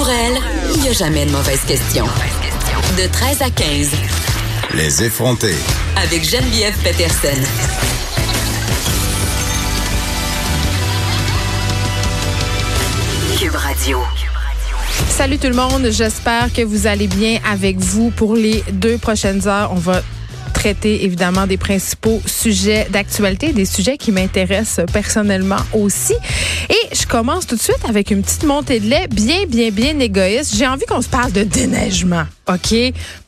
Pour elle, il n'y a jamais de mauvaise question. De 13 à 15. Les effronter. Avec Geneviève Peterson. Cube Radio. Salut tout le monde, j'espère que vous allez bien avec vous pour les deux prochaines heures. On va traiter évidemment des principaux sujets d'actualité, des sujets qui m'intéressent personnellement aussi. Et je commence tout de suite avec une petite montée de lait bien, bien, bien égoïste. J'ai envie qu'on se parle de déneigement, OK?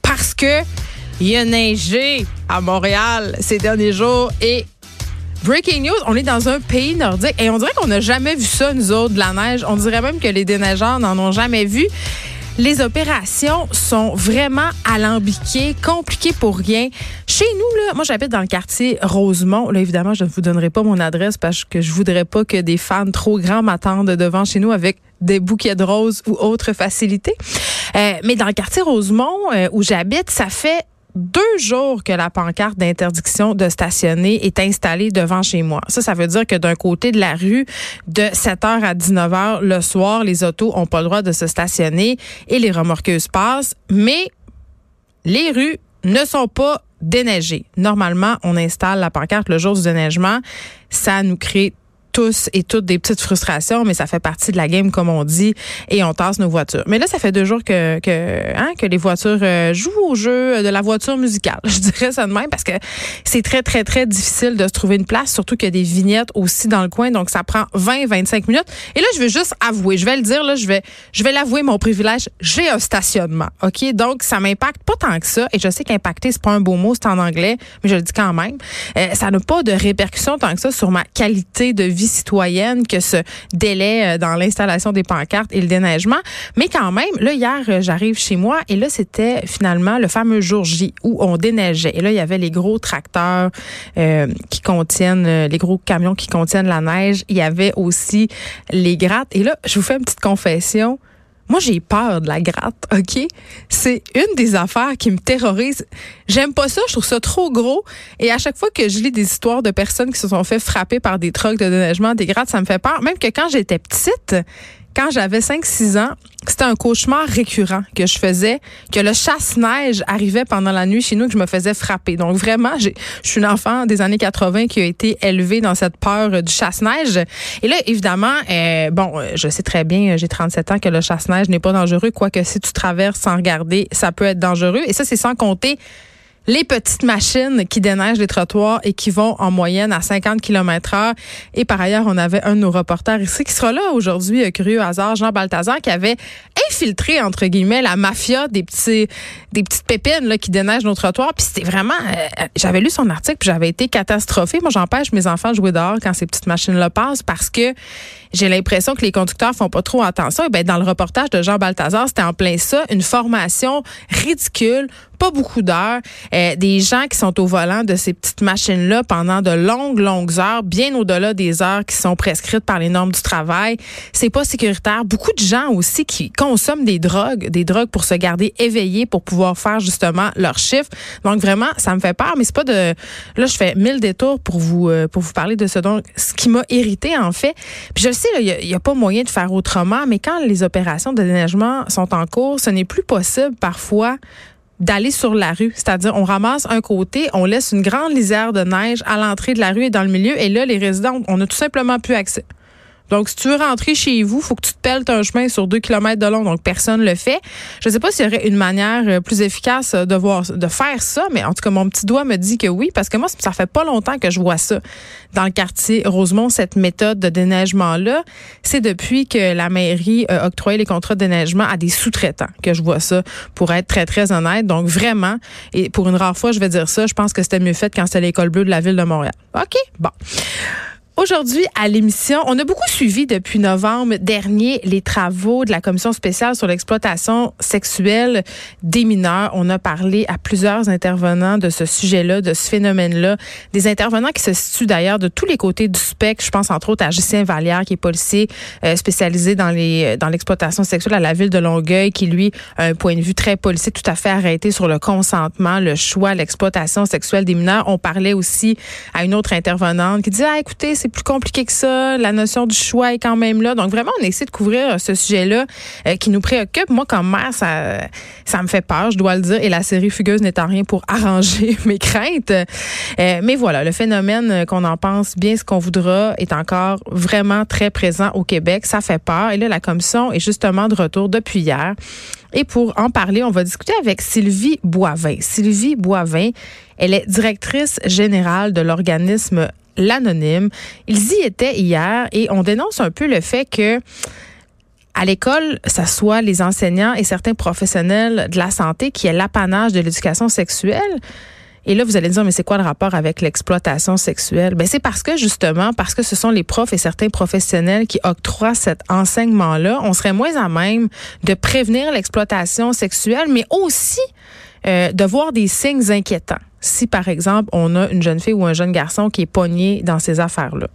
Parce que il y a neigé à Montréal ces derniers jours et Breaking news, on est dans un pays nordique et on dirait qu'on n'a jamais vu ça, nous autres, de la neige. On dirait même que les déneigeurs n'en ont jamais vu. Les opérations sont vraiment alambiquées, compliquées pour rien. Chez nous, là, moi j'habite dans le quartier Rosemont. Là, évidemment, je ne vous donnerai pas mon adresse parce que je voudrais pas que des fans trop grands m'attendent devant chez nous avec des bouquets de roses ou autres facilités. Euh, mais dans le quartier Rosemont, euh, où j'habite, ça fait deux jours que la pancarte d'interdiction de stationner est installée devant chez moi. Ça, ça veut dire que d'un côté de la rue, de 7h à 19h le soir, les autos ont pas le droit de se stationner et les remorqueuses passent, mais les rues ne sont pas déneigées. Normalement, on installe la pancarte le jour du déneigement. Ça nous crée tous et toutes des petites frustrations, mais ça fait partie de la game, comme on dit, et on tasse nos voitures. Mais là, ça fait deux jours que, que, hein, que les voitures euh, jouent au jeu de la voiture musicale. Je dirais ça de même parce que c'est très, très, très difficile de se trouver une place, surtout qu'il y a des vignettes aussi dans le coin, donc ça prend 20, 25 minutes. Et là, je veux juste avouer, je vais le dire, là, je vais, je vais l'avouer, mon privilège, j'ai un stationnement, OK? Donc, ça m'impacte pas tant que ça, et je sais qu'impacter, c'est pas un beau mot, c'est en anglais, mais je le dis quand même. Euh, ça n'a pas de répercussions tant que ça sur ma qualité de vie citoyenne que ce délai euh, dans l'installation des pancartes et le déneigement. Mais quand même, là, hier, euh, j'arrive chez moi et là, c'était finalement le fameux jour J où on déneigeait. Et là, il y avait les gros tracteurs euh, qui contiennent, les gros camions qui contiennent la neige. Il y avait aussi les grattes. Et là, je vous fais une petite confession. Moi, j'ai peur de la gratte, OK? C'est une des affaires qui me terrorise. J'aime pas ça, je trouve ça trop gros. Et à chaque fois que je lis des histoires de personnes qui se sont fait frapper par des trucs de déneigement, des grattes, ça me fait peur. Même que quand j'étais petite, quand j'avais 5-6 ans, c'était un cauchemar récurrent que je faisais, que le chasse-neige arrivait pendant la nuit chez nous, que je me faisais frapper. Donc vraiment, je suis une enfant des années 80 qui a été élevée dans cette peur du chasse-neige. Et là, évidemment, euh, bon, je sais très bien, j'ai 37 ans, que le chasse-neige n'est pas dangereux, quoique si tu traverses sans regarder, ça peut être dangereux. Et ça, c'est sans compter les petites machines qui déneigent les trottoirs et qui vont en moyenne à 50 km heure. Et par ailleurs, on avait un de nos reporters ici qui sera là aujourd'hui, curieux hasard, Jean Balthazar, qui avait infiltré, entre guillemets, la mafia des petits, des petites pépines là, qui déneigent nos trottoirs. Puis c'était vraiment, euh, j'avais lu son article puis j'avais été catastrophée. Moi, j'empêche mes enfants de jouer dehors quand ces petites machines-là passent parce que j'ai l'impression que les conducteurs font pas trop attention. Et ben, dans le reportage de Jean Balthazar, c'était en plein ça, une formation ridicule, pas beaucoup d'heures, euh, des gens qui sont au volant de ces petites machines-là pendant de longues, longues heures, bien au-delà des heures qui sont prescrites par les normes du travail. C'est pas sécuritaire. Beaucoup de gens aussi qui consomment des drogues, des drogues pour se garder éveillés, pour pouvoir faire justement leur chiffre. Donc vraiment, ça me fait peur, mais c'est pas de. Là, je fais mille détours pour vous euh, pour vous parler de ce donc ce qui m'a irrité en fait. Puis je il n'y a, a, pas moyen de faire autrement, mais quand les opérations de déneigement sont en cours, ce n'est plus possible parfois d'aller sur la rue. C'est-à-dire, on ramasse un côté, on laisse une grande lisière de neige à l'entrée de la rue et dans le milieu, et là, les résidents, on n'a tout simplement plus accès. Donc, si tu veux rentrer chez vous, faut que tu te pelles un chemin sur deux kilomètres de long. Donc, personne le fait. Je ne sais pas s'il y aurait une manière euh, plus efficace de voir, de faire ça, mais en tout cas, mon petit doigt me dit que oui, parce que moi, ça fait pas longtemps que je vois ça dans le quartier Rosemont, cette méthode de déneigement-là. C'est depuis que la mairie a octroyé les contrats de déneigement à des sous-traitants que je vois ça, pour être très, très honnête. Donc, vraiment, et pour une rare fois, je vais dire ça, je pense que c'était mieux fait quand c'était l'école bleue de la ville de Montréal. OK? Bon. Aujourd'hui, à l'émission, on a beaucoup suivi depuis novembre dernier les travaux de la commission spéciale sur l'exploitation sexuelle des mineurs. On a parlé à plusieurs intervenants de ce sujet-là, de ce phénomène-là. Des intervenants qui se situent d'ailleurs de tous les côtés du spectre. Je pense entre autres à Justin Vallière, qui est policier euh, spécialisé dans les dans l'exploitation sexuelle à la ville de Longueuil, qui lui a un point de vue très policier, tout à fait arrêté sur le consentement, le choix, l'exploitation sexuelle des mineurs. On parlait aussi à une autre intervenante qui disait, ah, écoutez, c'est plus compliqué que ça. La notion du choix est quand même là. Donc vraiment, on essaie de couvrir ce sujet-là euh, qui nous préoccupe. Moi, comme mère, ça, me fait peur, je dois le dire. Et la série Fugueuse n'étant rien pour arranger mes craintes. Euh, mais voilà, le phénomène qu'on en pense bien ce qu'on voudra est encore vraiment très présent au Québec. Ça fait peur. Et là, la commission est justement de retour depuis hier. Et pour en parler, on va discuter avec Sylvie Boivin. Sylvie Boivin, elle est directrice générale de l'organisme L'Anonyme. Ils y étaient hier et on dénonce un peu le fait que à l'école, ça soit les enseignants et certains professionnels de la santé qui aient l'apanage de l'éducation sexuelle. Et là, vous allez dire, mais c'est quoi le rapport avec l'exploitation sexuelle? Ben, c'est parce que, justement, parce que ce sont les profs et certains professionnels qui octroient cet enseignement-là, on serait moins à même de prévenir l'exploitation sexuelle, mais aussi euh, de voir des signes inquiétants si, par exemple, on a une jeune fille ou un jeune garçon qui est pogné dans ces affaires-là.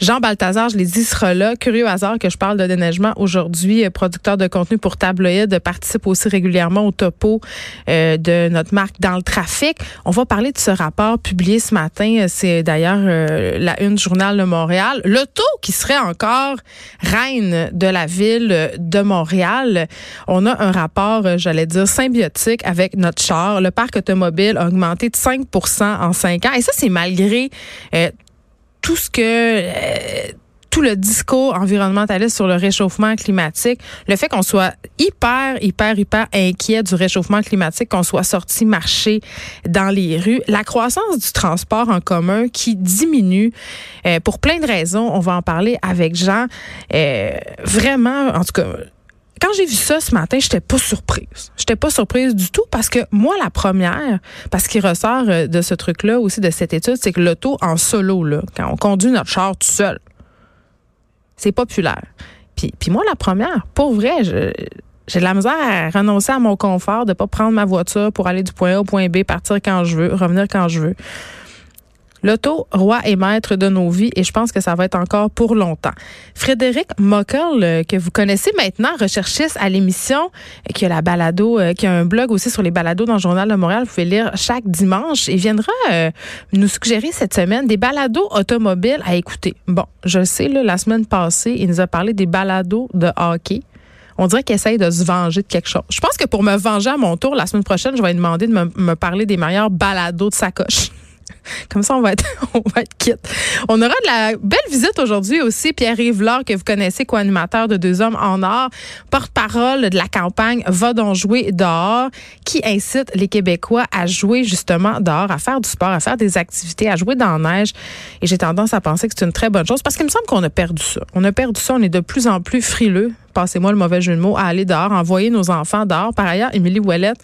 Jean Balthazar, je l'ai dit, sera là. Curieux hasard que je parle de déneigement aujourd'hui, euh, producteur de contenu pour Tabloïd, participe aussi régulièrement au topo euh, de notre marque dans le trafic. On va parler de ce rapport publié ce matin. C'est d'ailleurs la une du journal de Montréal. L'auto qui serait encore reine de la ville de Montréal. On a un rapport, j'allais dire, symbiotique avec notre char. Le parc automobile a augmenté 5% en 5 ans. Et ça, c'est malgré euh, tout ce que... Euh, tout le discours environnementaliste sur le réchauffement climatique, le fait qu'on soit hyper, hyper, hyper inquiet du réchauffement climatique, qu'on soit sorti marcher dans les rues, la croissance du transport en commun qui diminue euh, pour plein de raisons. On va en parler avec Jean. vraiment, en tout cas, quand j'ai vu ça ce matin, j'étais pas surprise. J'étais pas surprise du tout parce que moi, la première, parce qu'il ressort euh, de ce truc-là aussi, de cette étude, c'est que l'auto en solo, là, quand on conduit notre char tout seul, c'est populaire. Puis, moi, la première, pour vrai, j'ai de la misère à renoncer à mon confort de pas prendre ma voiture pour aller du point A au point B, partir quand je veux, revenir quand je veux. L'auto, roi et maître de nos vies, et je pense que ça va être encore pour longtemps. Frédéric Mockel, euh, que vous connaissez maintenant, recherchiste à l'émission, euh, qui a la balado, euh, qui a un blog aussi sur les balados dans le Journal de Montréal, vous pouvez lire chaque dimanche, et viendra nous suggérer cette semaine des balados automobiles à écouter. Bon, je sais, là, la semaine passée, il nous a parlé des balados de hockey on dirait qu'il essaye de se venger de quelque chose. Je pense que pour me venger à mon tour, la semaine prochaine, je vais lui demander de me, me parler des meilleurs balados de sacoche. Comme ça, on va être, être quitte. On aura de la belle visite aujourd'hui aussi. Pierre-Yves Laure, que vous connaissez, co-animateur de Deux Hommes en Or, porte-parole de la campagne Va donc jouer dehors, qui incite les Québécois à jouer justement dehors, à faire du sport, à faire des activités, à jouer dans la neige. Et j'ai tendance à penser que c'est une très bonne chose parce qu'il me semble qu'on a perdu ça. On a perdu ça. On est de plus en plus frileux passez-moi le mauvais jeu de mots, à aller dehors, envoyer nos enfants dehors. Par ailleurs, Émilie Ouellette,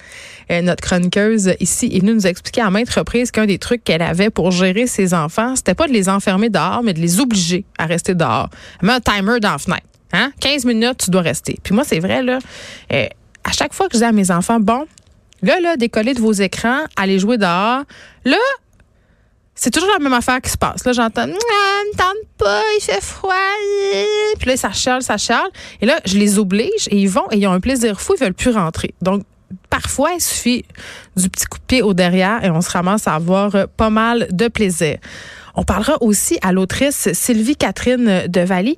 euh, notre chroniqueuse ici, est venue nous expliquer à maintes reprises qu'un des trucs qu'elle avait pour gérer ses enfants, c'était pas de les enfermer dehors, mais de les obliger à rester dehors. Elle met un timer dans la fenêtre. Hein? 15 minutes, tu dois rester. Puis moi, c'est vrai, là, euh, à chaque fois que je dis à mes enfants, bon, là, là, décollez de vos écrans, allez jouer dehors. Là, c'est toujours la même affaire qui se passe. Là, j'entends, me tente pas, il fait froid. Puis là, ça charle, ça charle. Et là, je les oblige et ils vont et ils ont un plaisir fou, ils veulent plus rentrer. Donc, parfois, il suffit du petit coup de pied au derrière et on se ramasse à avoir euh, pas mal de plaisir. On parlera aussi à l'autrice Sylvie Catherine de Valy.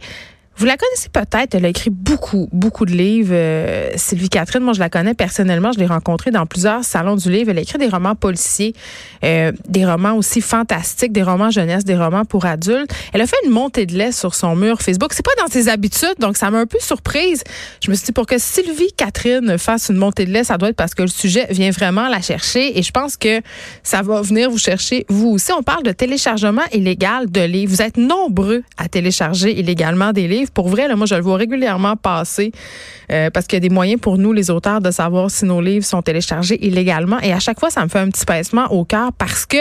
Vous la connaissez peut-être, elle a écrit beaucoup, beaucoup de livres. Euh, Sylvie Catherine, moi je la connais personnellement, je l'ai rencontrée dans plusieurs salons du livre. Elle a écrit des romans policiers, euh, des romans aussi fantastiques, des romans jeunesse, des romans pour adultes. Elle a fait une montée de lait sur son mur Facebook. C'est pas dans ses habitudes, donc ça m'a un peu surprise. Je me suis dit pour que Sylvie Catherine fasse une montée de lait, ça doit être parce que le sujet vient vraiment la chercher et je pense que ça va venir vous chercher vous aussi. On parle de téléchargement illégal de livres. Vous êtes nombreux à télécharger illégalement des livres pour vrai, moi, je le vois régulièrement passer euh, parce qu'il y a des moyens pour nous, les auteurs, de savoir si nos livres sont téléchargés illégalement. Et à chaque fois, ça me fait un petit pincement au cœur parce que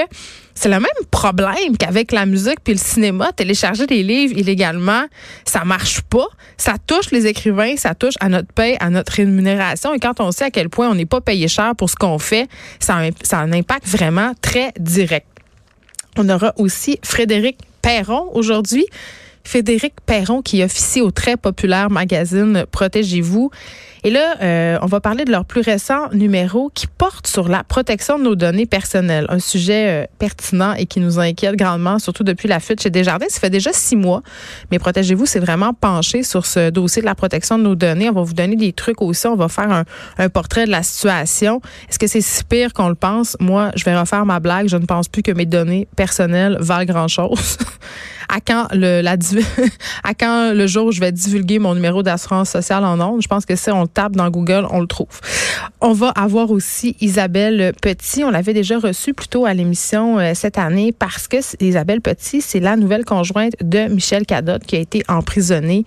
c'est le même problème qu'avec la musique puis le cinéma. Télécharger des livres illégalement, ça marche pas. Ça touche les écrivains, ça touche à notre paie, à notre rémunération. Et quand on sait à quel point on n'est pas payé cher pour ce qu'on fait, ça a un impact vraiment très direct. On aura aussi Frédéric Perron aujourd'hui. Frédéric Perron qui officie au très populaire magazine Protégez-vous. Et là, euh, on va parler de leur plus récent numéro qui porte sur la protection de nos données personnelles, un sujet euh, pertinent et qui nous inquiète grandement, surtout depuis la fuite chez Desjardins. Ça fait déjà six mois, mais Protégez-vous c'est vraiment penché sur ce dossier de la protection de nos données. On va vous donner des trucs aussi, on va faire un, un portrait de la situation. Est-ce que c'est si pire qu'on le pense? Moi, je vais refaire ma blague. Je ne pense plus que mes données personnelles valent grand-chose. à quand le la à quand le jour où je vais divulguer mon numéro d'assurance sociale en ondes. Je pense que si on le tape dans Google, on le trouve. On va avoir aussi Isabelle Petit. On l'avait déjà reçue plutôt à l'émission euh, cette année parce que Isabelle Petit, c'est la nouvelle conjointe de Michel Cadotte qui a été emprisonnée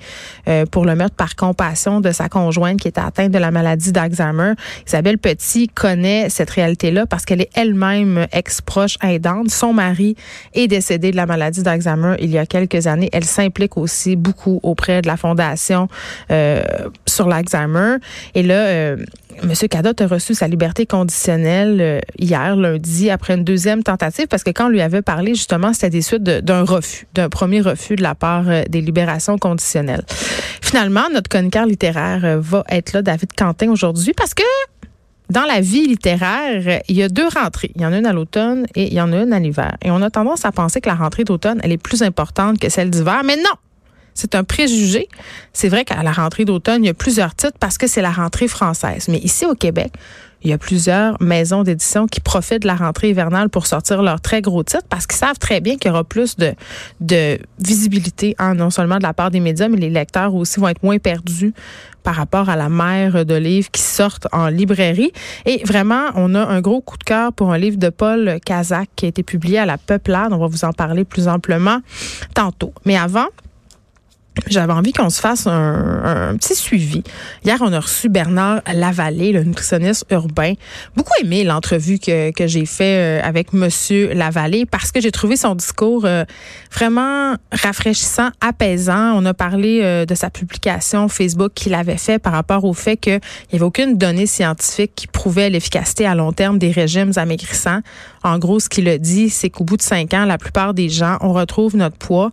euh, pour le meurtre par compassion de sa conjointe qui était atteinte de la maladie d'Alzheimer. Isabelle Petit connaît cette réalité-là parce qu'elle est elle-même ex-proche aidante. Son mari est décédé de la maladie d'Alzheimer il y a quelques années. Elle s'implique aussi beaucoup auprès de la Fondation euh, sur l'Alzheimer. Et là, euh, M. Cadotte a reçu sa liberté conditionnelle euh, hier, lundi, après une deuxième tentative, parce que quand on lui avait parlé, justement, c'était des suites d'un refus, d'un premier refus de la part euh, des libérations conditionnelles. Finalement, notre chroniqueur littéraire va être là, David Quentin, aujourd'hui, parce que dans la vie littéraire, il y a deux rentrées. Il y en a une à l'automne et il y en a une à l'hiver. Et on a tendance à penser que la rentrée d'automne, elle est plus importante que celle d'hiver, mais non! C'est un préjugé. C'est vrai qu'à la rentrée d'automne, il y a plusieurs titres parce que c'est la rentrée française. Mais ici au Québec, il y a plusieurs maisons d'édition qui profitent de la rentrée hivernale pour sortir leurs très gros titres parce qu'ils savent très bien qu'il y aura plus de, visibilité, hein, non seulement de la part des médias, mais les lecteurs aussi vont être moins perdus par rapport à la mer de livres qui sortent en librairie. Et vraiment, on a un gros coup de cœur pour un livre de Paul Kazak qui a été publié à la Peuplade. On va vous en parler plus amplement tantôt. Mais avant, j'avais envie qu'on se fasse un, petit suivi. Hier, on a reçu Bernard Lavallée, le nutritionniste urbain. Beaucoup aimé l'entrevue que, j'ai fait euh, avec Monsieur Lavallée parce que j'ai trouvé son discours euh, vraiment rafraîchissant, apaisant. On a parlé euh, de sa publication Facebook qu'il avait fait par rapport au fait qu'il n'y avait aucune donnée scientifique qui prouvait l'efficacité à long terme des régimes amaigrissants. En gros, ce qu'il a dit, c'est qu'au bout de cinq ans, la plupart des gens, on retrouve notre poids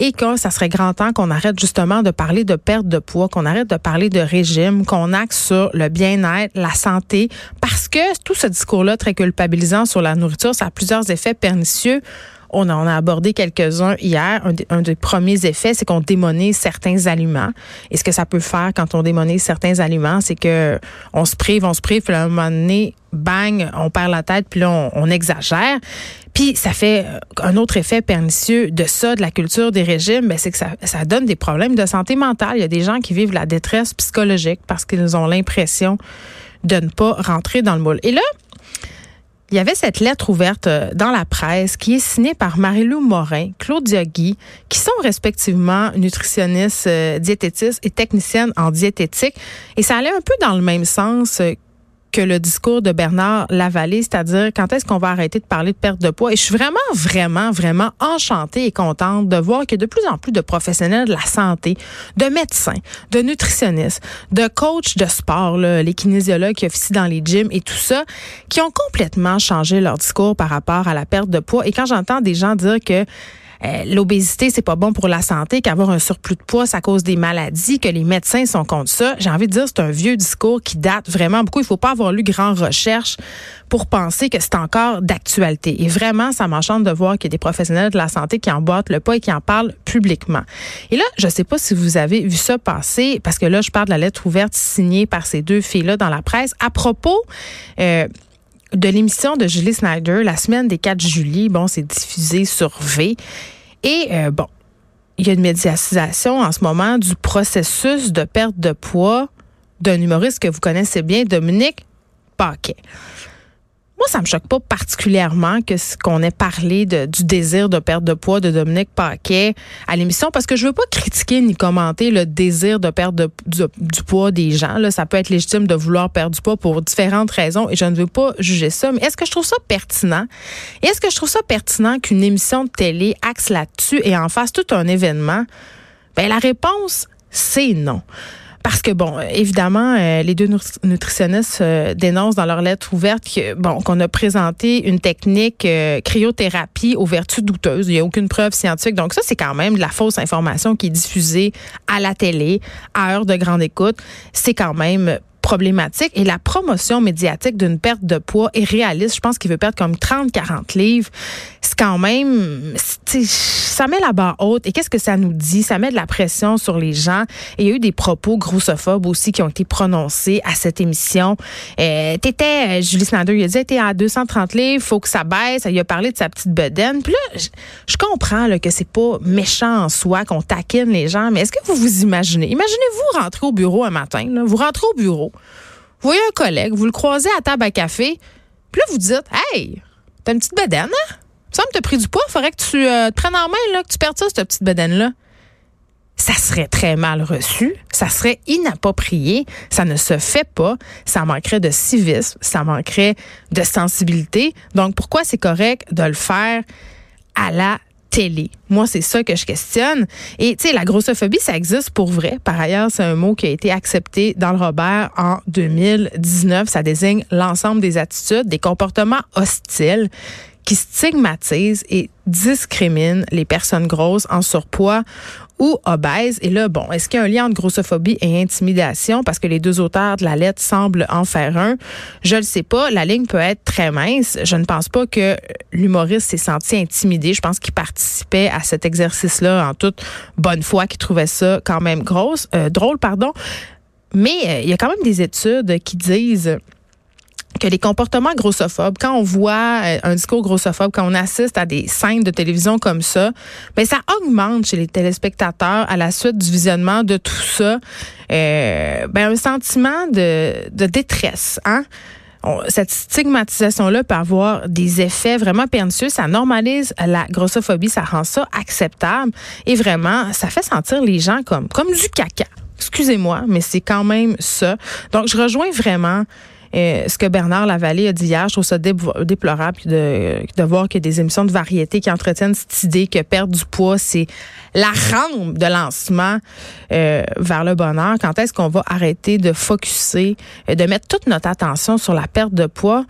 et que ça serait grand temps qu'on arrête justement de parler de perte de poids, qu'on arrête de parler de régime, qu'on axe sur le bien-être, la santé, parce que tout ce discours-là très culpabilisant sur la nourriture, ça a plusieurs effets pernicieux. On en a abordé quelques-uns hier. Un, des premiers effets, c'est qu'on démonise certains aliments. Et ce que ça peut faire quand on démonise certains aliments, c'est que on se prive, on se prive, puis à un moment donné, bang, on perd la tête, puis là, on, exagère. Puis ça fait euh, un autre effet pernicieux de ça, de la culture des régimes, ben, c'est que ça, ça donne des problèmes de santé mentale. Il y a des gens qui vivent la détresse psychologique parce qu'ils ont l'impression de ne pas rentrer dans le moule. Et là, il y avait cette lettre ouverte euh, dans la presse qui est signée par Marie-Lou Morin, Claudia Guy, qui sont respectivement nutritionnistes, euh, diététistes et techniciennes en diététique. Et ça allait un peu dans le même sens que le discours de Bernard Lavallée, c'est-à-dire quand est-ce qu'on va arrêter de parler de perte de poids? Et je suis vraiment, vraiment, vraiment enchantée et contente de voir que de plus en plus de professionnels de la santé, de médecins, de nutritionnistes, de coachs de sport, les kinésiologues qui officient dans les gyms et tout ça, qui ont complètement changé leur discours par rapport à la perte de poids. Et quand j'entends des gens dire que euh, l'obésité, c'est pas bon pour la santé, qu'avoir un surplus de poids, ça cause des maladies, que les médecins sont contre ça. J'ai envie de dire, c'est un vieux discours qui date vraiment beaucoup. Il faut pas avoir lu grand recherche pour penser que c'est encore d'actualité. Et vraiment, ça m'enchante de voir qu'il y a des professionnels de la santé qui emboîtent le pas et qui en parlent publiquement. Et là, je sais pas si vous avez vu ça passer, parce que là, je parle de la lettre ouverte signée par ces deux filles-là dans la presse à propos euh, de l'émission de Julie Snyder, la semaine des 4 juillet. Bon, c'est diffusé sur V. Et euh, bon, il y a une médiatisation en ce moment du processus de perte de poids d'un humoriste que vous connaissez bien, Dominique Paquet. Moi, ça me choque pas particulièrement que ce qu'on ait parlé de, du désir de perdre de poids de Dominique Paquet à l'émission parce que je veux pas critiquer ni commenter le désir de perdre du, poids des gens. Là, ça peut être légitime de vouloir perdre du poids pour différentes raisons et je ne veux pas juger ça. Mais est-ce que je trouve ça pertinent? est-ce que je trouve ça pertinent qu'une émission de télé axe là-dessus et en fasse tout un événement? Ben, la réponse, c'est non. Parce que bon, évidemment, euh, les deux nutritionnistes euh, dénoncent dans leur lettre ouverte que qu'on a présenté une technique euh, cryothérapie aux vertus douteuses. Il n'y a aucune preuve scientifique. Donc ça, c'est quand même de la fausse information qui est diffusée à la télé à heure de grande écoute. C'est quand même problématique et la promotion médiatique d'une perte de poids est réaliste. Je pense qu'il veut perdre comme 30-40 livres. C'est quand même, ça met la barre haute. Et qu'est-ce que ça nous dit? Ça met de la pression sur les gens. Et il y a eu des propos grossophobes aussi qui ont été prononcés à cette émission. Euh, t'étais, euh, Julie Snyder, il a dit, t'es à 230 livres, faut que ça baisse. Il a parlé de sa petite bedaine. Puis là, je, comprends là, que c'est pas méchant en soi, qu'on taquine les gens, mais est-ce que vous vous imaginez? Imaginez-vous rentrer au bureau un matin, vous rentrez au bureau, vous voyez un collègue, vous le croisez à table à café, puis là, vous dites, hey, t'as une petite bedaine, hein? Ça me t'a pris du poids, faudrait que tu euh, te prennes en main, que tu perdes ça, cette petite bedaine-là. Ça serait très mal reçu, ça serait inapproprié, ça ne se fait pas, ça manquerait de civisme, ça manquerait de sensibilité. Donc, pourquoi c'est correct de le faire à la télé. Moi, c'est ça que je questionne. Et tu sais, la grossophobie, ça existe pour vrai. Par ailleurs, c'est un mot qui a été accepté dans le Robert en 2019. Ça désigne l'ensemble des attitudes, des comportements hostiles qui stigmatisent et discriminent les personnes grosses en surpoids ou obèse. Et là, bon, est-ce qu'il y a un lien entre grossophobie et intimidation? Parce que les deux auteurs de la lettre semblent en faire un. Je ne sais pas. La ligne peut être très mince. Je ne pense pas que l'humoriste s'est senti intimidé. Je pense qu'il participait à cet exercice-là en toute bonne foi, qu'il trouvait ça quand même grosse, euh, drôle, pardon. Mais euh, il y a quand même des études qui disent que les comportements grossophobes, quand on voit euh, un discours grossophobe, quand on assiste à des scènes de télévision comme ça, ben ça augmente chez les téléspectateurs à la suite du visionnement de tout ça, euh, ben un sentiment de, de détresse, hein. cette stigmatisation-là peut avoir des effets vraiment pernicieux. Ça normalise la grossophobie, ça rend ça acceptable et vraiment, ça fait sentir les gens comme, comme du caca. Excusez-moi, mais c'est quand même ça. Donc, je rejoins vraiment ce que Bernard Lavallée a dit hier, je trouve ça déplorable de, voir qu'il des émissions de variété qui entretiennent cette idée que perdre du poids, c'est la rampe de lancement euh, vers le bonheur. Quand est-ce qu'on va arrêter de focuser, de mettre toute notre attention sur la perte de poids?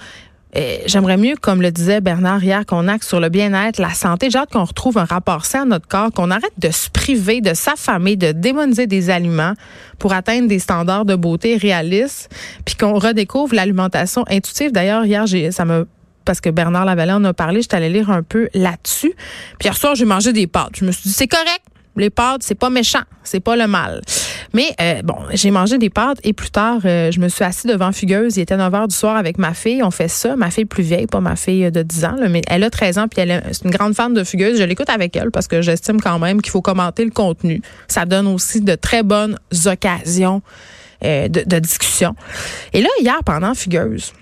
J'aimerais mieux, comme le disait Bernard hier, qu'on axe sur le bien-être, la santé. J'ai hâte qu'on retrouve un rapport sain à notre corps, qu'on arrête de se priver, de s'affamer, de démoniser des aliments pour atteindre des standards de beauté réalistes, puis qu'on redécouvre l'alimentation intuitive. D'ailleurs, hier, ça me parce que Bernard Lavallée en a parlé, j'étais allée lire un peu là-dessus. Puis hier soir, j'ai mangé des pâtes. Je me suis dit, c'est correct. Les pâtes, c'est pas méchant, c'est pas le mal. Mais euh, bon, j'ai mangé des pâtes et plus tard, euh, je me suis assise devant Fugueuse. Il était 9 h du soir avec ma fille. On fait ça. Ma fille plus vieille, pas ma fille de 10 ans, mais elle a 13 ans puis elle est une grande fan de Fugueuse. Je l'écoute avec elle parce que j'estime quand même qu'il faut commenter le contenu. Ça donne aussi de très bonnes occasions euh, de, de discussion. Et là, hier, pendant Fugueuse,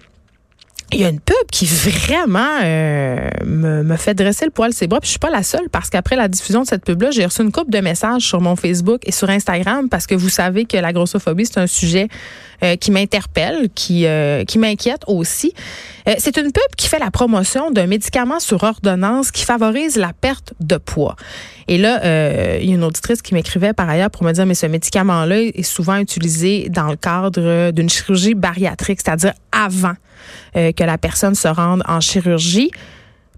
il y a une pub qui vraiment euh, me, me, fait dresser le poil ses bras. Puis je suis pas la seule parce qu'après la diffusion de cette pub-là, j'ai reçu une couple de messages sur mon Facebook et sur Instagram parce que vous savez que la grossophobie, c'est un sujet euh, qui m'interpelle, qui, euh, qui m'inquiète aussi. c'est une pub qui fait la promotion d'un médicament sur ordonnance qui favorise la perte de poids. Et là, il y a une auditrice qui m'écrivait par ailleurs pour me dire, mais ce médicament-là est souvent utilisé dans le cadre d'une chirurgie bariatrique, c'est-à-dire avant euh, que la personne se rende en chirurgie.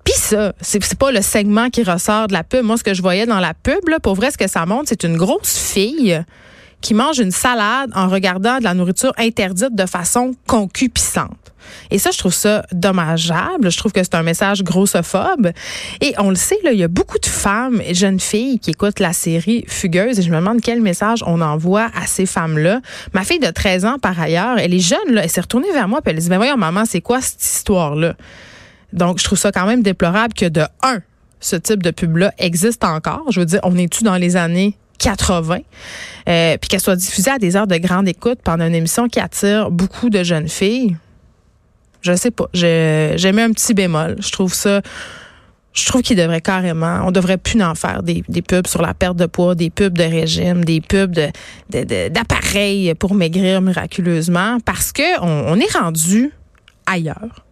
Puis ça, c'est pas le segment qui ressort de la pub. Moi, ce que je voyais dans la pub, là, pour vrai, ce que ça montre, c'est une grosse fille qui mange une salade en regardant de la nourriture interdite de façon concupiscente. Et ça, je trouve ça dommageable. Je trouve que c'est un message grossophobe. Et on le sait, là, il y a beaucoup de femmes et jeunes filles qui écoutent la série Fugueuse et je me demande quel message on envoie à ces femmes-là. Ma fille de 13 ans, par ailleurs, elle est jeune, là, elle s'est retournée vers moi et elle dit, ben voyons, maman, c'est quoi cette histoire-là? Donc, je trouve ça quand même déplorable que de un, ce type de pub-là existe encore. Je veux dire, on est-tu dans les années 80, euh, puis qu'elle soit diffusée à des heures de grande écoute pendant une émission qui attire beaucoup de jeunes filles. Je sais pas. J'ai mis un petit bémol. Je trouve ça. Je trouve qu'il devrait carrément, on devrait plus en faire des, pubs sur la perte de poids, des pubs de régime, des pubs d'appareils pour maigrir miraculeusement, parce que on, on est rendu ailleurs.